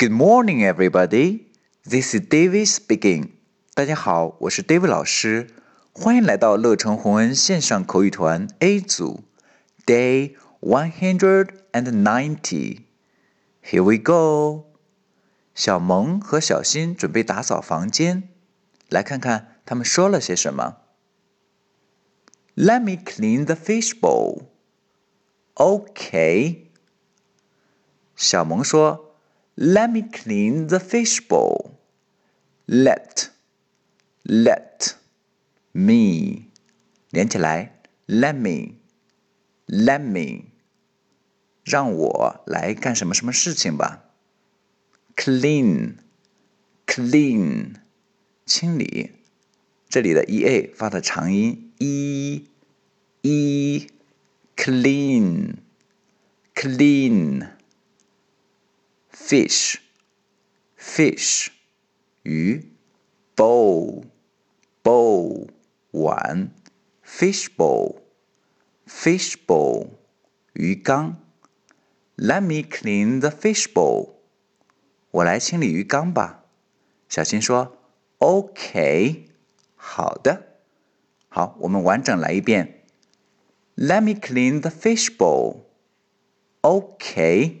Good morning, everybody. This is David speaking. 大家好，我是 David 老师，欢迎来到乐成红恩线上口语团 A 组，Day one hundred and ninety. Here we go. 小萌和小新准备打扫房间，来看看他们说了些什么。Let me clean the fish bowl. Okay. 小萌说。 let me clean the fishbowl. Let, let me 连起来，let me, let me 让我来干什么什么事情吧。Clean, clean 清理，这里的 e a 发的长音 e e clean, clean。 fish fish 鱼，bowl bowl 碗，fish bowl fish bowl 鱼缸。Let me clean the fish bowl。我来清理鱼缸吧。小新说：“OK，好的。”好，我们完整来一遍。Let me clean the fish bowl. Okay.